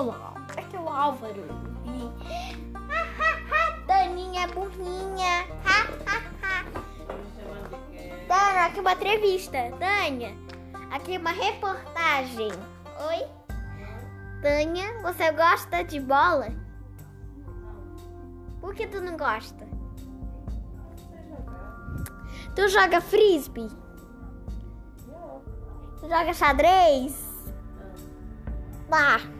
Olá, aqui é o Álvaro. E... Daninha burrinha. Dana, aqui é uma entrevista. Tânia, aqui é uma reportagem. Oi? Tânia, você gosta de bola? Por que tu não gosta? Tu joga frisbee? Tu joga xadrez? Ah.